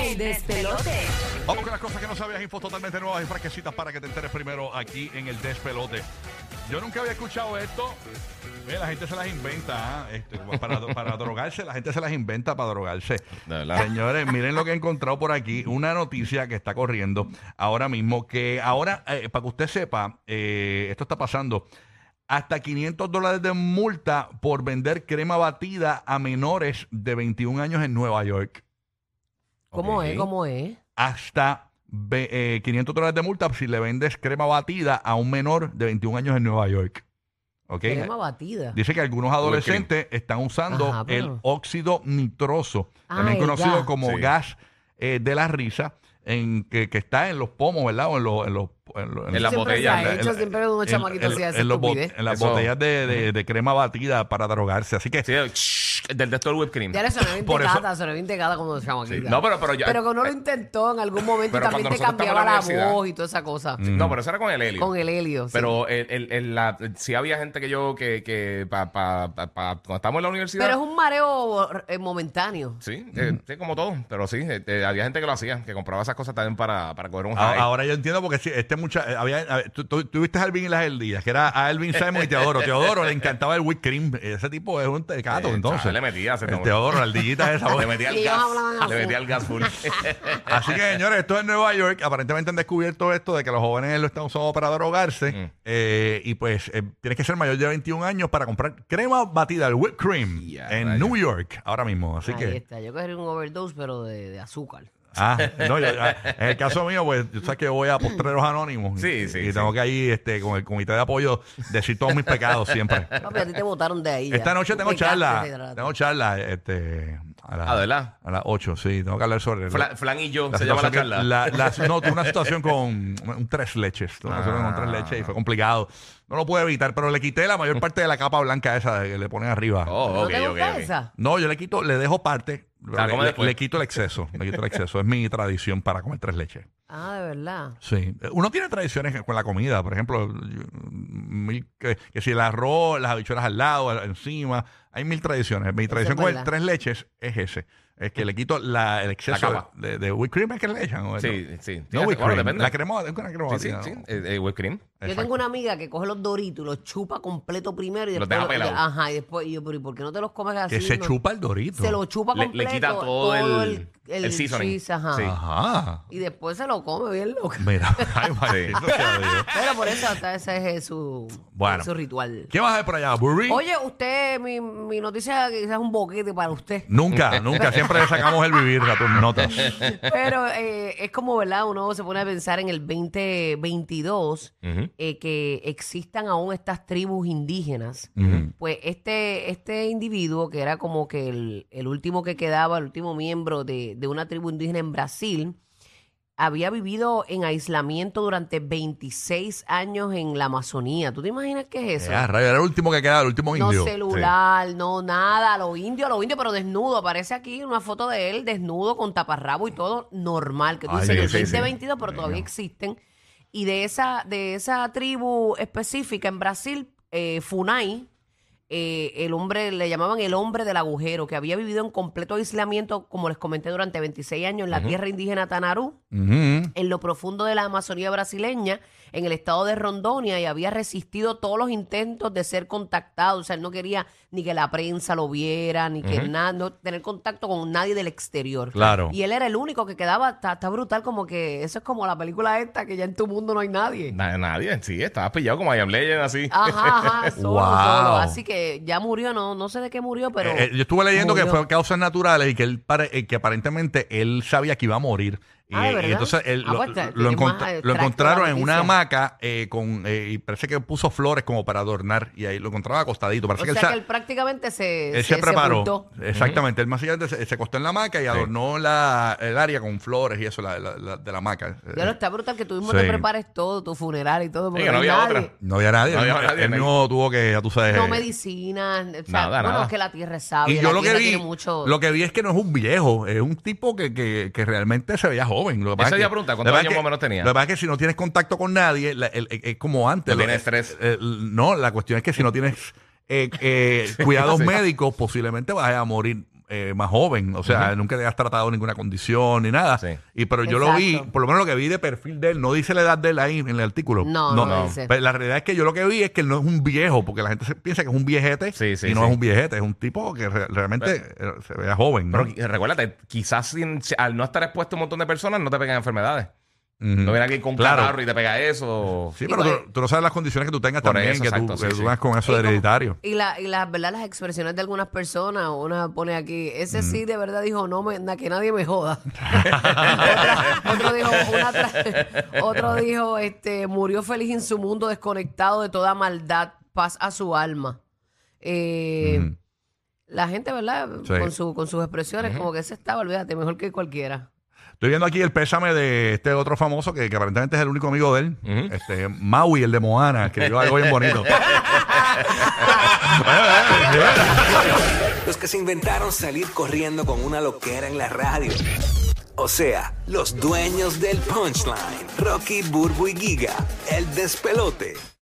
El despelote. Vamos con las cosas que no sabías, infos totalmente nuevas y fresquecitas para que te enteres primero aquí en el despelote. Yo nunca había escuchado esto. Ve, la gente se las inventa, ¿ah? Este, para, para drogarse, la gente se las inventa para drogarse. Señores, miren lo que he encontrado por aquí. Una noticia que está corriendo ahora mismo, que ahora, eh, para que usted sepa, eh, esto está pasando. Hasta 500 dólares de multa por vender crema batida a menores de 21 años en Nueva York. ¿Cómo Ok. es? ¿Cómo es? hasta ve- eh, 500 dólares de multa si le vendes crema batida a un menor de 21 años en Nueva York. ¿Ok? Crema batida. Dice que algunos adolescentes están usando Ajá, pero- el óxido nitroso, también conocido gas. como Sí. gas eh, de la risa, en, que, que está en los pomos, ¿verdad? O en los... En, los, en los- En las Siempre botellas, se ha en- hecho, siempre veo unos en- chamaquitos en- así esa en los bot- estupidez. en las Eso. botellas de, de- de crema batida para drogarse. Así que Sí, el shh, del de esto del whipped cream. Ya le soné bien Por eso- tecata, soné bien tecata como Sí. chamaquita. No, pero, pero ya. Pero que uno lo intentó en algún momento y Pero también cuando te nosotros cambiaba estábamos la en la universidad- voz y toda esa cosa. No, pero eso era con el helio. Con el helio. sí. Pero el, el, el- la, sí había gente que yo, que, que pa, pa, pa- pa- cuando estábamos en la universidad. Pero es un mareo eh, momentáneo. Sí, eh, sí, como todo. Pero sí, eh, eh, había gente que lo hacía, que compraba esas cosas también para, para coger un A- high. Ahora yo entiendo porque sí, este mucha eh, había eh, tú, tú- tú viste a Alvin y las Eldillas, que era a Alvin Simon y Teodoro. Teodoro le encantaba el whipped cream. Ese tipo es un tecato, Eh, entonces. chaval, le metía, se el tomó. Teodoro, la ardillita esa. Le metía Y el ellos gas. hablaban Le así. metía el gas full. Así que, señores, esto es en Nueva York. Aparentemente han descubierto esto de que los jóvenes lo están usando para drogarse. Mm. Eh, y pues eh, tienes que ser mayor de 21 años para comprar crema batida, el whipped cream, Ya, en rayos. New York ahora mismo. Así Ahí que. está. Yo cogería un overdose, pero de, de azúcar. Ah, no, yo- ah, en el caso mío, pues, yo sabes que voy a Postreros Anónimos. Sí, y, sí, Y sí. tengo que ahí, este, con el comité de apoyo, decir todos mis pecados siempre. Papi, a ti te botaron de ahí. ya. Esta noche Tú tengo pecaste charla. Tengo charla, este. A la- Ah, ¿verdad? A las 8, sí. Tengo que hablar sobre. Flan, Flan y yo, se llama la situación que- charla. la- la- no, tuve una situación con un tres leches. Tuve una situación con tres Ah. leches y fue complicado. No lo pude evitar, pero le quité la mayor parte de la capa blanca esa que le ponen arriba. Oh, ¿No ok, te ok, gusta ok. esa? No, yo le quito, le dejo parte. Le, quito el exceso. Le quito el exceso. Es mi tradición para comer tres leches. Ah, de verdad. Sí. Uno tiene tradiciones con la comida. Por ejemplo, yo- mil- que, que si el arroz, las habichuelas al lado, encima. Hay mil tradiciones. Mi tradición con el tres leches es ese. Es que le quito la, el exceso La capa. de, de whipped cream es que le echan. ¿o Sí, sí. No Fíjate, whipped bueno, cream. depende. La crema, es una crema Sí, sí, sí. Eh, eh, whipped cream. Yo Exacto. tengo una amiga que coge los doritos y los chupa completo primero y Los después. deja pelados. Ajá, y después. Y yo, pero ¿y por qué no te los comes así? Que se no? chupa el dorito. Se lo chupa Le- le completo. quita todo el- el, el seasoning. cheese, ajá. Sí. Ajá. Y después se lo come bien loco. Mira, ay, maldito sea Dios. Pero por eso hasta ese es su, Bueno. su ritual. ¿Qué vas a ver por allá, Burry? Oye, usted, mi, mi noticia quizás es un boquete para usted. Nunca, nunca. Siempre le sacamos el vivir a tus notas. Pero eh, es como, ¿verdad? Uno se pone a pensar en el 2022 Ujú. eh, que existan aún estas tribus indígenas. Pues este, este individuo, que era como que el, el último que quedaba, el último miembro de, de una tribu indígena en Brasil, había vivido en aislamiento durante 26 años en la Amazonía. ¿Tú te imaginas qué es eso? Ya, rayo, era el último que quedaba, el último No indio. celular, no nada, lo indio, lo indio, pero desnudo. Aparece aquí una foto de él desnudo con taparrabo y todo normal. Que tú Ay, dices, sí, sí, sí. 2022, pero todavía existen. Y de esa, de esa tribu específica en Brasil, eh, Funai, eh, el hombre, le llamaban el hombre del agujero, que había vivido en completo aislamiento, como les comenté, durante 26 años en la tierra indígena Tanarú en lo profundo de la Amazonía brasileña, en el estado de Rondonia, y había resistido todos los intentos de ser contactado. O sea, él no quería ni que la prensa lo viera, ni que nada, no tener contacto con nadie del exterior. Claro. Y él era el único que quedaba, está, está brutal, como que eso es como la película esta, que ya en tu mundo no hay nadie. Na- nadie, sí, estaba pillado como I Am Legend, así. Ajá, ajá, solo, Wow. solo. Así que ya murió, no, no sé de qué murió, pero. Eh, eh, yo estuve leyendo que fue causas naturales y que él pare- eh, que aparentemente él sabía que iba a morir. Y, Ah, entonces él Ah, lo, pues, lo encont- eh, lo encontraron en una hamaca eh, con eh, y parece que puso flores como para adornar y ahí lo encontraba acostadito. Parece o que él sea sa- que él prácticamente se, él se, preparó. sepultó. Exactamente. Él más allá se, se acostó en la hamaca y adornó la, el área con flores y eso la- la- la- de la hamaca. Ya lo está brutal que tú mismo Sí. te prepares todo, tu funeral y todo. Porque que no había nadie. otra. No había nadie. No había él, nadie, él nadie. mismo tuvo que, ya tú sabes. No medicinas, o sea, Nada, bueno, nada. es que la tierra es sabia, Y yo lo que vi, lo que vi es que no es un viejo, es un tipo que, que, que realmente se veía joven. Lo que pasa Esa es que- a preguntar, lo ¿cuántos años más o menos tenía? Lo que pasa es que si no tienes contacto con nadie, la- el- el- es como antes. No Lo- tiene estrés. eh, no, la cuestión es que si no tienes eh, eh, cuidados Sí. médicos, posiblemente vas a morir eh, más joven, o sea, nunca le has tratado ninguna condición ni nada. Sí. Y pero yo lo vi, Exacto. por lo menos lo que vi de perfil de él, no dice la edad de él ahí en el artículo. No, no dice. Pero la realidad es que yo lo que vi es que él no es un viejo, porque la gente se piensa que es un viejete Sí, sí, y no sí. es un viejete, es un tipo que re- realmente eh, se vea joven. ¿no? Pero qui- recuérdate, quizás sin- al no estar expuesto a un montón de personas no te pegan enfermedades. No viene alguien con un Claro. catarro y te pega eso. Sí, pero Igual- tú, tú no sabes las condiciones que tú tengas Por también, eso, que exacto, tú, sí, que tú sí. vas con eso Y de como- hereditario. Y, la, y las, ¿verdad? las expresiones de algunas personas, una pone aquí, ese sí de verdad dijo, no me, na- que nadie me joda. Otro dijo, una tra- otro dijo, este, murió feliz en su mundo, desconectado de toda maldad, paz a su alma. Eh, Ujú. La gente, ¿verdad? Sí. Con, su, con sus expresiones, como que ese estaba, olvídate, mejor que cualquiera. Estoy viendo aquí el pésame de este otro famoso que, que aparentemente es el único amigo de él. Ujú. Este, Maui, el de Moana, que dio algo bien bonito. Los que se inventaron salir corriendo con una loquera en la radio. O sea, los dueños del punchline. Rocky, Burbu y Giga. El despelote.